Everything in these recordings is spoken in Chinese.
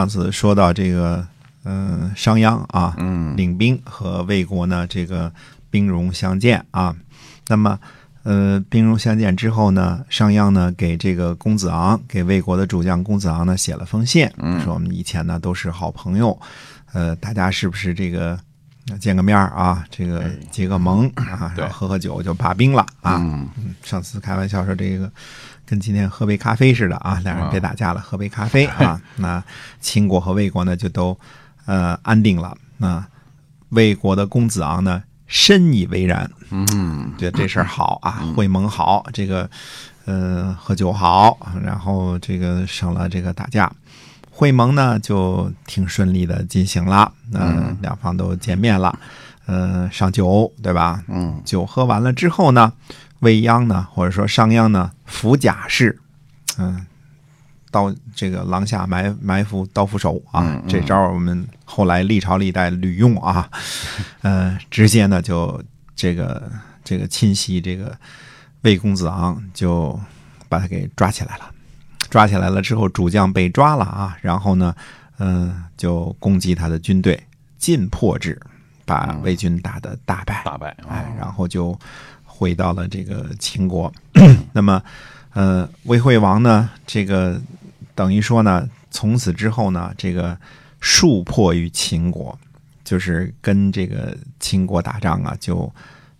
上次说到这个，嗯、商鞅啊，嗯领兵和魏国呢，这个兵戎相见啊。那么，呃，兵戎相见之后呢，商鞅呢给这个公子昂，给魏国的主将公子昂呢写了封信，嗯说我们以前呢都是好朋友，呃，大家是不是这个呃见个面啊，这个哎结个盟啊，然后喝喝酒就罢兵了啊。上次开玩笑说这个跟今天喝杯咖啡似的啊，两人别打架了，喝杯咖啡 啊。那秦国和魏国呢就都呃安定了。那魏国的公子昂呢深以为然，嗯觉得这事儿好啊，会盟好，这个呃喝酒好，然后这个省了这个打架。会盟呢就挺顺利的进行了，嗯、两方都见面了，呃，上酒对吧？嗯酒喝完了之后呢，未央呢，或者说商鞅呢，伏甲士，嗯，到这个廊下埋埋伏刀斧手啊，嗯嗯。这招我们后来历朝历代屡用啊，呃，直接呢就这个这个侵袭这个魏公子昂，就把他给抓起来了。抓起来了之后，主将被抓了啊，然后呢，嗯、就攻击他的军队，进破之，把魏军打得大败。大败啊哎，然后就回到了这个秦国。那么，呃，魏惠王呢，这个等于说呢，从此之后呢，这个树破于秦国，就是跟这个秦国打仗啊，就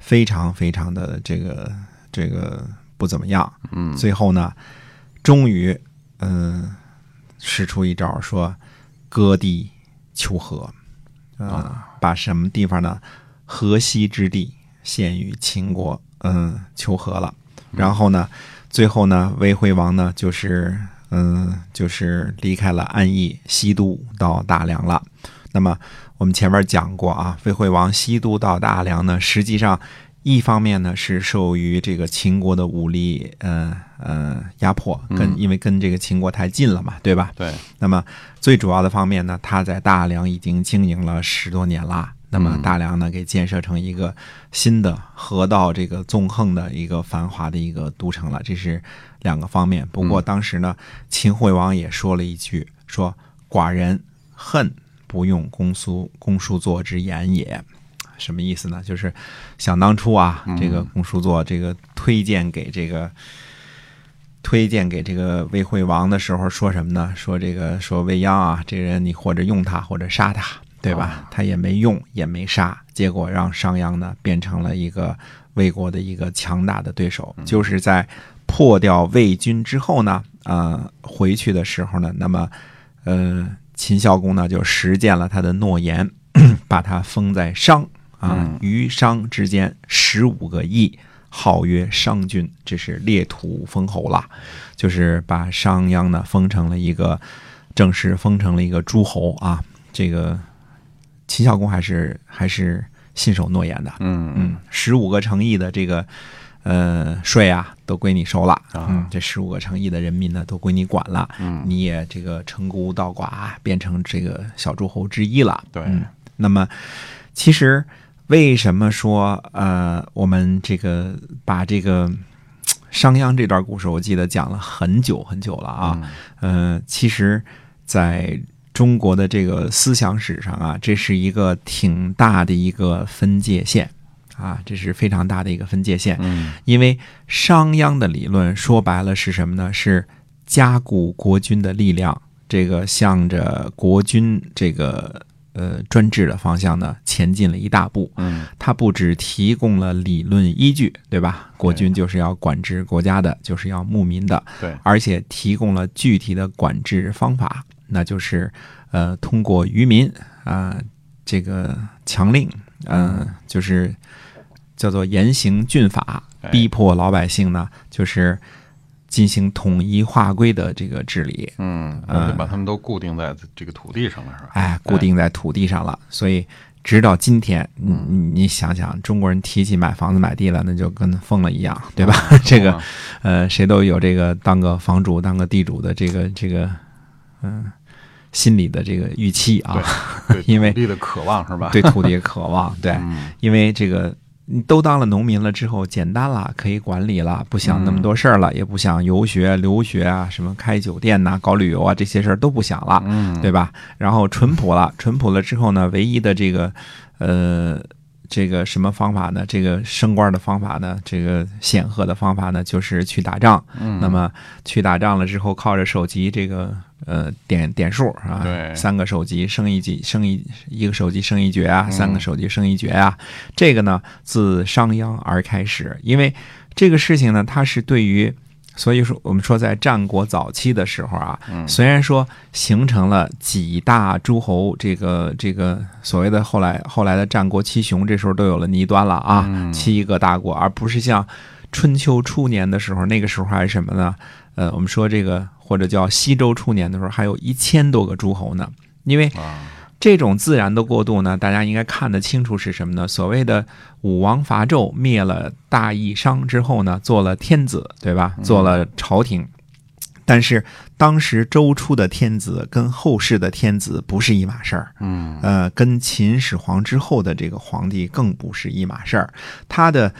非常非常的这个这个不怎么样。嗯最后呢，终于嗯、使出一招，说割地求和，啊，把什么地方呢？河西之地献于秦国，嗯，求和了。然后呢，最后呢，魏惠王呢，就是嗯，就是离开了安邑西都，到大梁了。那么我们前面讲过啊，魏惠王西都到大梁呢，实际上一方面呢是受于这个秦国的武力，呃呃压迫，跟因为跟这个秦国太近了嘛，对吧？对那么最主要的方面呢，他在大梁已经经营了十多年啦。那么大梁呢，给建设成一个新的河道这个纵横的一个繁华的一个都城了，这是两个方面。不过当时呢，秦惠王也说了一句，说寡人恨不用公叔公叔座之言也。什么意思呢？就是想当初啊，这个公叔座这个推荐给这个推荐给这个魏惠王的时候说什么呢？说这个说未央啊，这人你或者用他或者杀他，对吧？他也没用也没杀，结果让商鞅呢变成了一个魏国的一个强大的对手。就是在破掉魏军之后呢，呃，回去的时候呢，那么呃，秦孝公呢就实践了他的诺言，把他封在商啊，于商之间十五个邑。号曰商君，这是列土封侯了，就是把商鞅呢封成了一个正式封成了一个诸侯啊。这个秦孝公还是还是信守诺言的，嗯嗯，十五个城邑的这个呃税啊都归你收了，啊。嗯，这十五个城邑的人民呢都归你管了，嗯。你也这个称孤道寡，变成这个小诸侯之一了，对。嗯，那么其实为什么说呃，我们这个把这个商鞅这段故事，我记得讲了很久很久了啊。呃，其实在中国的这个思想史上啊，这是一个挺大的一个分界线啊，这是非常大的一个分界线。嗯因为商鞅的理论说白了是什么呢？是加固国君的力量，这个向着国君这个呃专制的方向呢前进了一大步。嗯它不只提供了理论依据，对吧？国君就是要管制国家的，就是要牧民的，对而且提供了具体的管制方法，那就是呃通过渔民啊、这个强令，嗯、就是叫做严刑峻法，哎逼迫老百姓呢，就是进行统一划归的这个治理。嗯，把他们都固定在这个土地上了，是吧？哎，固定在土地上了，所以直到今天，你你你想想，中国人提起买房子买地了，那就跟疯了一样，对吧？这个啊呃，谁都有这个当个房主、当个地主的这个这个嗯、心里的这个预期啊，对 因为土地的渴望是吧？对土地的渴望，对，嗯因为这个你都当了农民了之后，简单了，可以管理了，不想那么多事儿了，也不想游学、留学啊，什么开酒店呐、搞旅游啊，这些事儿都不想了，嗯，对吧？然后淳朴了，淳朴了之后呢，唯一的这个，呃，这个什么方法呢？这个升官的方法呢？这个显赫的方法呢，就是去打仗。嗯，那么去打仗了之后，靠着手级这个呃点点数啊，对三个手机升一级，升一一个手机升一爵啊，嗯三个手机升一爵啊。这个呢，自商鞅而开始，因为这个事情呢，它是对于。所以说，我们说在战国早期的时候啊，嗯虽然说形成了几大诸侯，这个这个所谓的后来后来的战国七雄，这时候都有了倪端了啊，嗯七个大国，而不是像春秋初年的时候，那个时候还是什么呢？呃，我们说这个或者叫西周初年的时候，还有一千多个诸侯呢。因为啊，这种自然的过渡呢，大家应该看得清楚是什么呢？所谓的武王伐纣，灭了大义商之后呢，做了天子，对吧？做了朝廷。但是当时周初的天子跟后世的天子不是一码事儿，嗯呃，跟秦始皇之后的这个皇帝更不是一码事儿。他的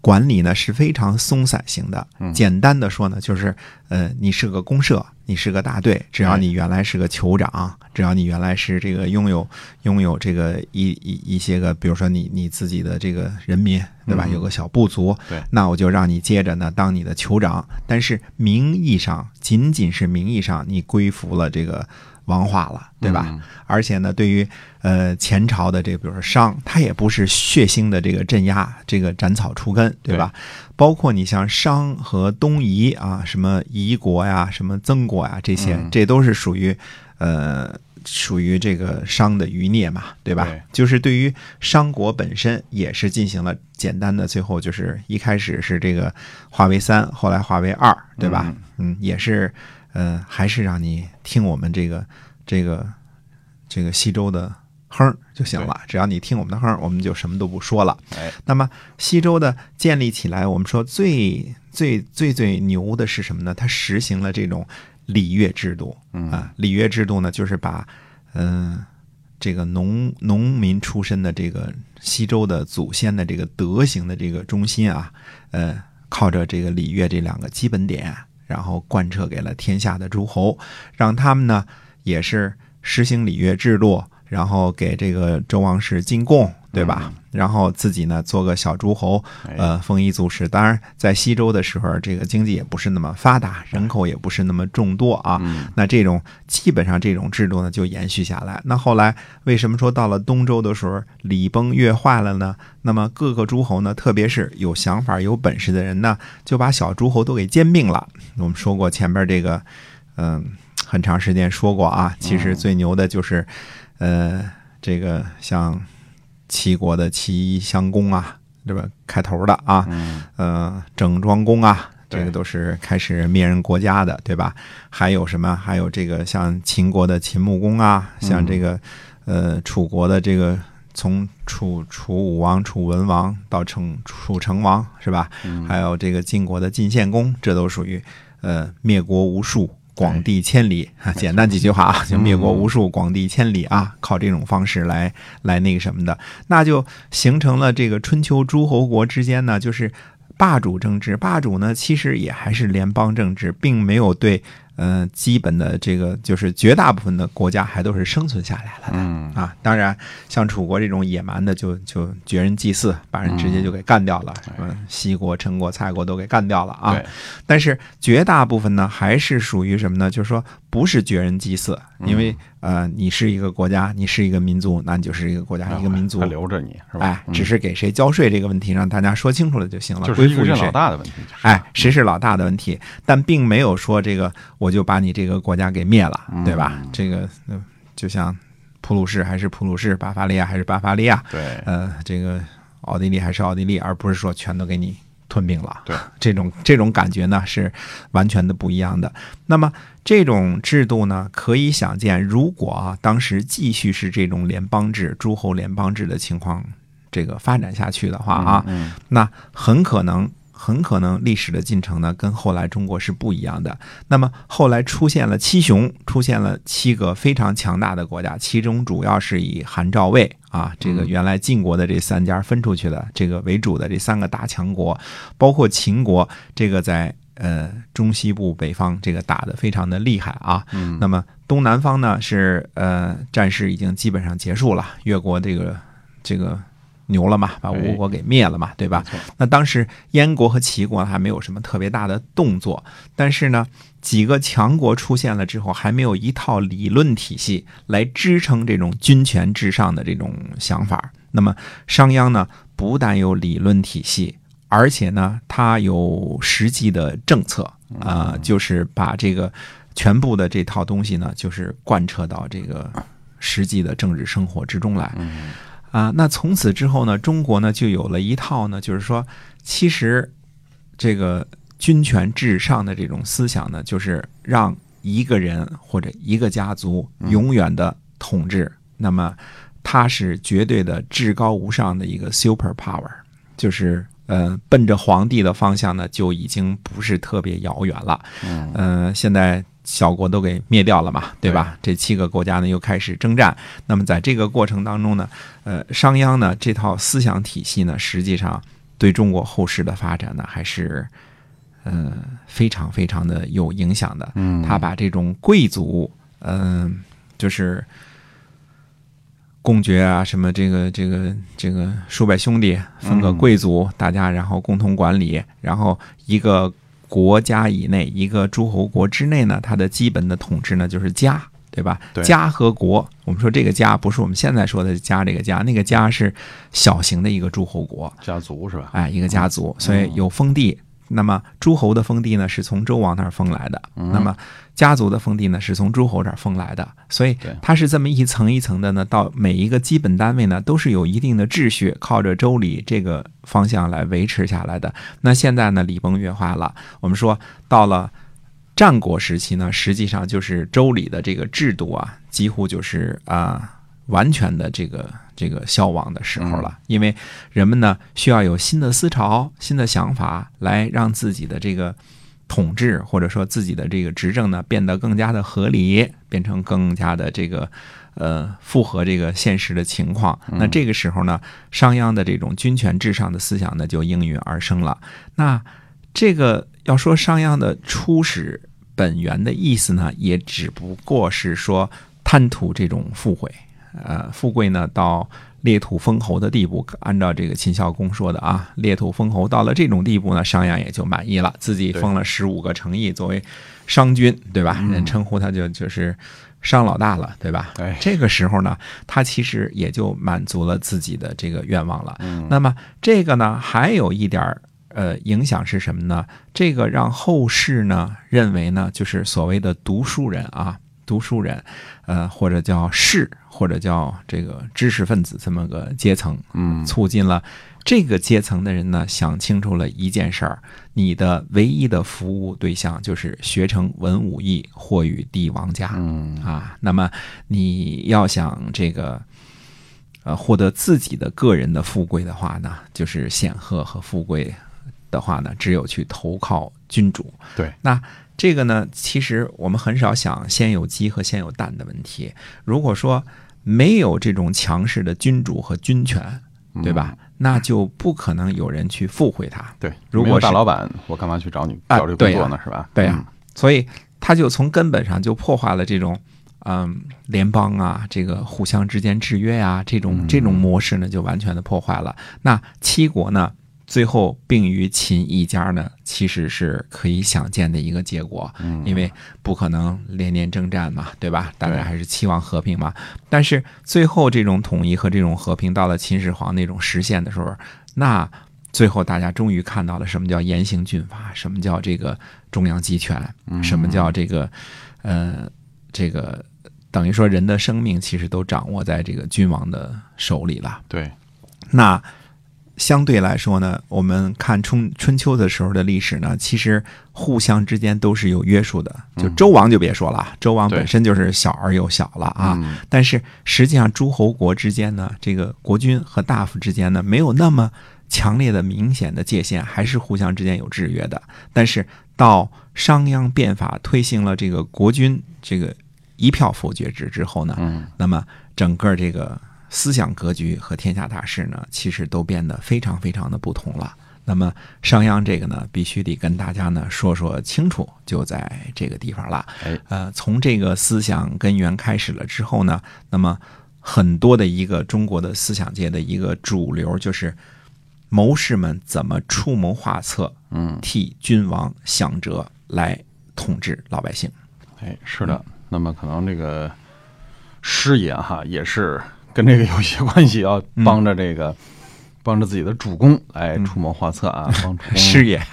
管理呢是非常松散型的。嗯简单的说呢，就是呃，你是个公社，你是个大队，只要你原来是个酋长，只要你原来是这个拥有拥有这个一一一些个，比如说你你自己的这个人民，对吧？嗯有个小部族，对那我就让你接着呢当你的酋长，但是名义上仅仅是名义上你归服了这个王化了，对吧？嗯而且呢，对于呃前朝的这个，比如说商，它也不是血腥的这个镇压，这个斩草除根，对吧？包括你像商和东夷啊，什么夷国呀，什么曾国呀，这些，嗯这都是属于呃属于这个商的余孽嘛，对吧？对就是对于商国本身也是进行了简单的，最后就是一开始是这个化为三，后来化为二，对吧？嗯嗯，也是，呃，还是让你听我们这个这个这个西周的哼就行了。只要你听我们的哼，我们就什么都不说了。哎，那么西周的建立起来，我们说最最最最牛的是什么呢？它实行了这种礼乐制度嗯啊。礼乐制度呢，就是把嗯、这个农农民出身的这个西周的祖先的这个德行的这个中心啊，呃，靠着这个礼乐这两个基本点，然后贯彻给了天下的诸侯，让他们呢也是实行礼乐制度，然后给这个周王室进贡，对吧？然后自己呢做个小诸侯，哎呃，丰衣足食。当然，在西周的时候，这个经济也不是那么发达，人口也不是那么众多啊。嗯那这种基本上这种制度呢就延续下来。那后来为什么说到了东周的时候礼崩乐坏了呢？那么各个诸侯呢，特别是有想法、有本事的人呢，就把小诸侯都给兼并了。我们说过前面这个，嗯、很长时间说过啊。其实最牛的就是，呃，这个像齐国的齐襄公啊，对吧？开头的啊，嗯呃，整庄公啊，这个都是开始灭人国家的，对吧？还有什么？还有这个像秦国的秦穆公啊，像这个呃楚国的这个从楚楚武王、楚文王到成楚成王，是吧？嗯还有这个晋国的晋献公，这都属于呃灭国无数。广地千里啊，简单几句话啊，就灭国无数，广地千里啊，靠这种方式来来那个什么的，那就形成了这个春秋诸侯国之间呢，就是霸主政治。霸主呢，其实也还是联邦政治，并没有对呃基本的这个就是绝大部分的国家还都是生存下来了的。嗯啊，当然，像楚国这种野蛮的就，就绝人祭祀，把人直接就给干掉了。什么西国、陈国、蔡国都给干掉了啊。对，但是绝大部分呢，还是属于什么呢？就是说，不是绝人祭祀，因为、呃，你是一个国家，你是一个民族，那你就是一个国家、一个民族他。留着你是吧？哎，嗯只是给谁交税这个问题，让大家说清楚了就行了，就是一个任归附于谁老大的问题，就是哎，谁是老大的问题，但并没有说这个我就把你这个国家给灭了，对吧？嗯这个呃就像普鲁士还是普鲁士，巴伐利亚还是巴伐利亚，对，呃，这个奥地利还是奥地利，而不是说全都给你吞并了。对，这种这种感觉呢是完全的不一样的。那么这种制度呢，可以想见，如果啊当时继续是这种联邦制、诸侯联邦制的情况，这个发展下去的话啊，嗯，那很可能很可能历史的进程呢，跟后来中国是不一样的。那么后来出现了七雄，出现了七个非常强大的国家，其中主要是以韩赵魏啊这个原来晋国的这三家分出去的这个为主的这三个大强国，包括秦国这个在呃中西部北方这个打的非常的厉害啊。嗯，那么东南方呢是呃战事已经基本上结束了，越国这个这个牛了嘛，把吴国给灭了嘛，对吧？那当时燕国和齐国还没有什么特别大的动作，但是呢，几个强国出现了之后，还没有一套理论体系来支撑这种君权至上的这种想法。那么商鞅呢，不但有理论体系，而且呢，他有实际的政策啊、就是把这个全部的这套东西呢，就是贯彻到这个实际的政治生活之中来。嗯啊，那从此之后呢，中国呢就有了一套呢，就是说，其实这个君权至上的这种思想呢，就是让一个人或者一个家族永远的统治，那么他是绝对的至高无上的一个 super power，就是呃，奔着皇帝的方向呢，就已经不是特别遥远了。嗯。呃，现在小国都给灭掉了嘛，对吧？这七个国家呢又开始征战。那么在这个过程当中呢，呃，商鞅呢这套思想体系呢，实际上对中国后世的发展呢，还是呃非常非常的有影响的。嗯，他把这种贵族，嗯、就是公爵啊，什么这个这个这个数百兄弟分个贵族，大家然后共同管理，然后一个国家以内，一个诸侯国之内呢，它的基本的统治呢就是家。对吧？对家和国，我们说这个家不是我们现在说的家这个家，那个家是小型的一个诸侯国，家族是吧？哎，一个家族，所以有封地。那么诸侯的封地呢，是从周王那儿封来的；嗯那么家族的封地呢，是从诸侯这儿封来的。所以它是这么一层一层的呢，到每一个基本单位呢，都是有一定的秩序，靠着周礼这个方向来维持下来的。那现在呢，礼崩乐坏了。我们说到了战国时期呢，实际上就是周礼的这个制度啊，几乎就是啊、完全的这个这个消亡的时候了，因为人们呢需要有新的思潮、新的想法，来让自己的这个统治或者说自己的这个执政呢变得更加的合理，变成更加的这个呃符合这个现实的情况。那这个时候呢，商鞅的这种君权至上的思想呢就应运而生了。那这个要说商鞅的初始本源的意思呢，也只不过是说贪图这种富贵，呃，富贵呢到裂土封侯的地步，按照这个秦孝公说的啊，裂土封侯到了这种地步呢，商鞅也就满意了，自己封了十五个城邑作为商君，对吧？人称呼他就就是商老大了，对吧？哎这个时候呢，他其实也就满足了自己的这个愿望了。嗯那么这个呢，还有一点儿呃影响是什么呢？这个让后世呢认为呢，就是所谓的读书人啊，读书人，呃，或者叫士，或者叫这个知识分子这么个阶层，嗯促进了这个阶层的人呢想清楚了一件事儿：你的唯一的服务对象就是学成文武艺，或与帝王家。嗯啊，那么你要想这个呃获得自己的个人的富贵的话呢，就是显赫和富贵的话呢，只有去投靠君主。对，那这个呢，其实我们很少想先有鸡和先有蛋的问题。如果说没有这种强势的君主和军权，对吧？那就不可能有人去附会他。对，如果是大老板，我干嘛去找你啊找这个工作呢？是吧？对呀、所以他就从根本上就破坏了这种嗯联邦啊，这个互相之间制约呀、这种这种模式呢，就完全的破坏了。那七国呢，最后并于秦一家呢，其实是可以想见的一个结果，嗯，因为不可能连年征战嘛，对吧？大家还是期望和平嘛。但是最后这种统一和这种和平到了秦始皇那种实现的时候，那最后大家终于看到了什么叫严刑峻法，什么叫这个中央集权，什么叫这个呃这个等于说人的生命其实都掌握在这个君王的手里了。对，那相对来说呢，我们看春春秋的时候的历史呢，其实互相之间都是有约束的。就周王就别说了，周王本身就是小而又小了啊。嗯但是实际上诸侯国之间呢，这个国君和大夫之间呢，没有那么强烈的、明显的界限，还是互相之间有制约的。但是到商鞅变法推行了这个国君这个一票否决制之后呢，嗯那么整个这个思想格局和天下大势呢，其实都变得非常非常的不同了。那么商鞅这个呢，必须得跟大家呢说说清楚，就在这个地方了。哎，呃，从这个思想根源开始了之后呢，那么很多的一个中国的思想界的一个主流就是谋士们怎么出谋划策，嗯，替君王想辙来统治老百姓。哎，是的。那么可能这个师爷哈也是跟这个有些关系，要帮着这个、帮着自己的主公来出谋划策啊，帮主公师爷，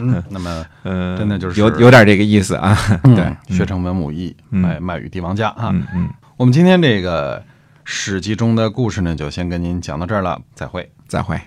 嗯，那么呃，真的就是有有点这个意思啊。对，嗯学成文武艺，嗯卖卖与帝王家啊。嗯嗯，我们今天这个史记中的故事呢，就先跟您讲到这儿了，再会。再会。